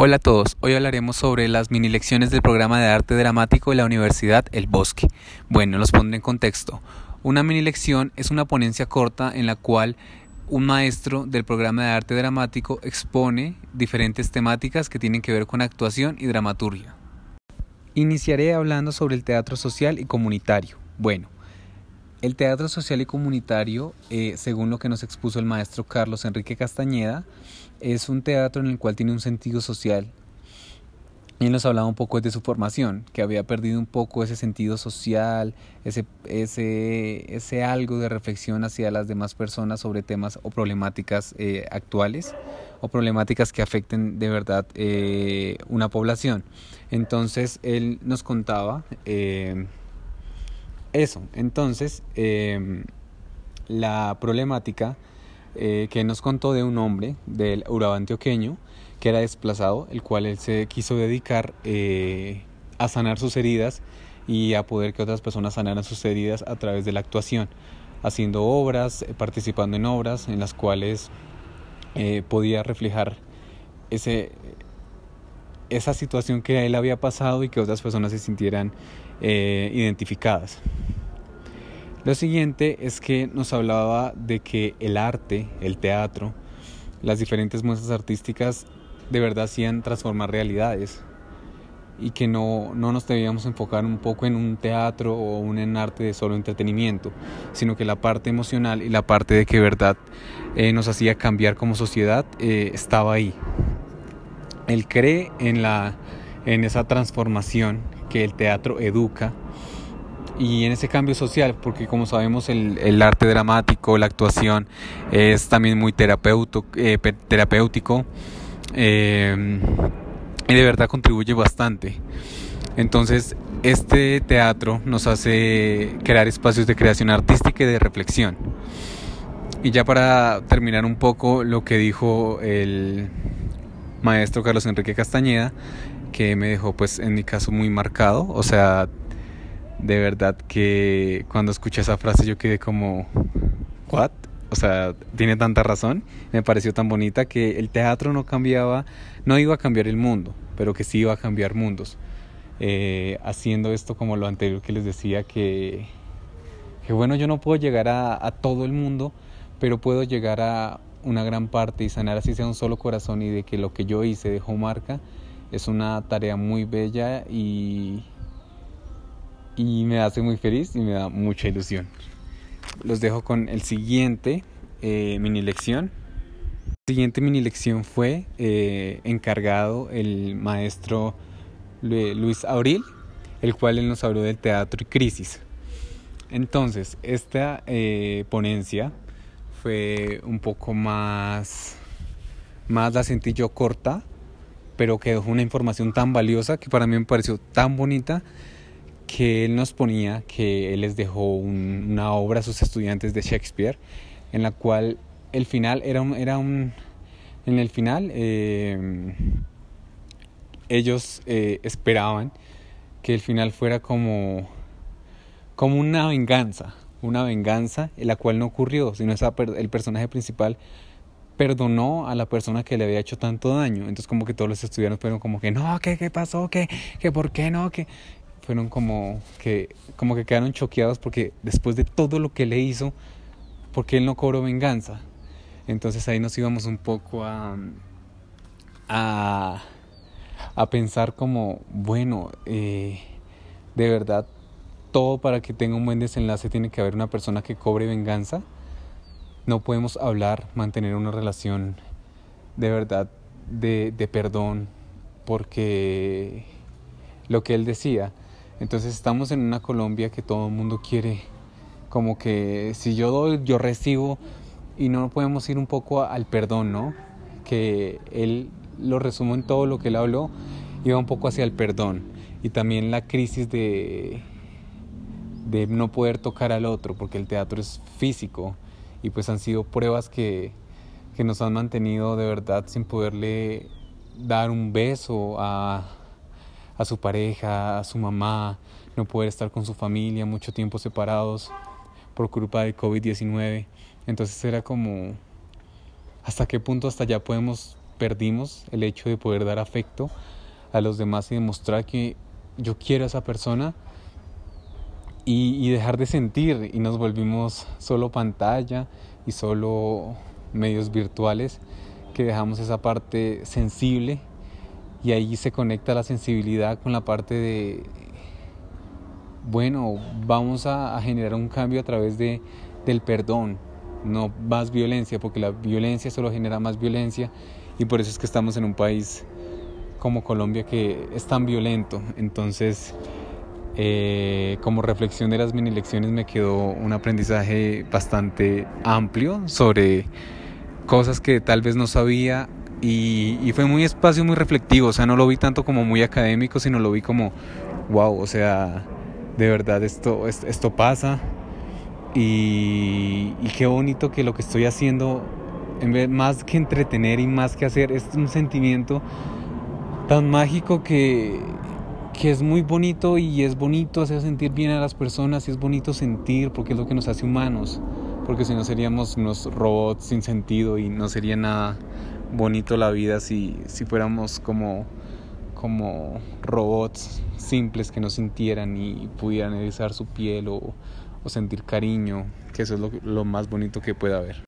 Hola a todos, hoy hablaremos sobre las mini lecciones del programa de arte dramático de la Universidad El Bosque. Bueno, los pondré en contexto. Una mini lección es una ponencia corta en la cual un maestro del programa de arte dramático expone diferentes temáticas que tienen que ver con actuación y dramaturgia. Iniciaré hablando sobre el teatro social y comunitario. Bueno, el teatro social y comunitario, eh, según lo que nos expuso el maestro Carlos Enrique Castañeda, es un teatro en el cual tiene un sentido social. Él nos hablaba un poco de su formación, que había perdido un poco ese sentido social, ese, ese, ese algo de reflexión hacia las demás personas sobre temas o problemáticas eh, actuales o problemáticas que afecten de verdad eh, una población. Entonces él nos contaba eso, entonces, em, la problemática eh, que nos contó de un hombre del Urabá antioqueño que era desplazado, el cual él se quiso dedicar eh, a sanar sus heridas y a poder que otras personas sanaran sus heridas a través de la actuación, haciendo obras, eh, participando en obras en las cuales podía reflejar ese, esa situación que él había pasado y que otras personas se sintieran identificadas. Lo siguiente es que nos hablaba de que el arte, el teatro, las diferentes muestras artísticas de verdad hacían transformar realidades y que no, no nos debíamos enfocar un poco en un teatro o un en arte de solo entretenimiento, sino que la parte emocional y la parte de que verdad eh, nos hacía cambiar como sociedad eh, estaba ahí. Él cree en, la, en esa transformación que el teatro educa y en ese cambio social, porque como sabemos el, el arte dramático, la actuación es también muy eh, terapéutico eh, y de verdad contribuye bastante. Entonces este teatro nos hace crear espacios de creación artística y de reflexión. Y ya para terminar un poco lo que dijo el maestro Carlos Enrique Castañeda, que me dejó pues en mi caso muy marcado, o sea, de verdad que cuando escuché esa frase yo quedé como, ¿what? O sea, tiene tanta razón, me pareció tan bonita que el teatro no cambiaba, no iba a cambiar el mundo, pero que sí iba a cambiar mundos. Eh, haciendo esto como lo anterior que les decía, que, que bueno, yo no puedo llegar a, a todo el mundo, pero puedo llegar a una gran parte y sanar así sea un solo corazón y de que lo que yo hice dejó marca, es una tarea muy bella y, y me hace muy feliz y me da mucha ilusión. Los dejo con el siguiente eh, mini lección. La siguiente mini lección fue eh, encargado el maestro Luis Auril, el cual él nos habló del teatro y crisis. Entonces, esta eh, ponencia fue un poco más, más la sentí yo corta, pero que dejó una información tan valiosa que para mí me pareció tan bonita que él nos ponía que él les dejó una obra a sus estudiantes de Shakespeare, en la cual el final era un, era un en el final eh, ellos eh, esperaban que el final fuera como como una venganza, una venganza en la cual no ocurrió, sino esa, el personaje principal perdonó a la persona que le había hecho tanto daño. Entonces como que todos los estudiantes fueron como que no, ¿qué, qué pasó? ¿Qué, qué por qué no? ¿Qué? Fueron como que, como que quedaron choqueados porque después de todo lo que le hizo, porque él no cobró venganza. Entonces ahí nos íbamos un poco a, a, a pensar como, bueno, eh, de verdad, todo para que tenga un buen desenlace tiene que haber una persona que cobre venganza. No podemos hablar, mantener una relación de verdad de, de perdón, porque lo que él decía, entonces estamos en una Colombia que todo el mundo quiere, como que si yo doy, yo recibo, y no podemos ir un poco al perdón, ¿no? Que él lo resumo en todo lo que él habló, iba un poco hacia el perdón. Y también la crisis de, de no poder tocar al otro, porque el teatro es físico. Y pues han sido pruebas que, que nos han mantenido de verdad sin poderle dar un beso a a su pareja, a su mamá, no poder estar con su familia, mucho tiempo separados por culpa del COVID-19. Entonces era como, ¿hasta qué punto hasta ya podemos perdimos el hecho de poder dar afecto a los demás y demostrar que yo quiero a esa persona y, dejar de sentir y nos volvimos solo pantalla y solo medios virtuales que dejamos esa parte sensible y ahí se conecta la sensibilidad con la parte de bueno vamos a, generar un cambio a través de, del perdón no más violencia porque la violencia solo genera más violencia y por eso es que estamos en un país como Colombia que es tan violento. Entonces, eh, como reflexión de las mini lecciones me quedó un aprendizaje bastante amplio sobre cosas que tal vez no sabía y, fue muy espacio, muy reflectivo, o sea, no lo vi tanto como muy académico, sino lo vi como, wow, o sea, de verdad esto, esto, pasa y, y qué bonito que lo que estoy haciendo, en vez, más que entretener y más que hacer, es un sentimiento tan mágico que, que es muy bonito y es bonito hacer sentir bien a las personas y es bonito sentir porque es lo que nos hace humanos, porque si no seríamos unos robots sin sentido y no sería nada bonito la vida si, si fuéramos como, como robots simples que no sintieran y pudieran erizar su piel o, o sentir cariño, que eso es lo, lo más bonito que puede haber.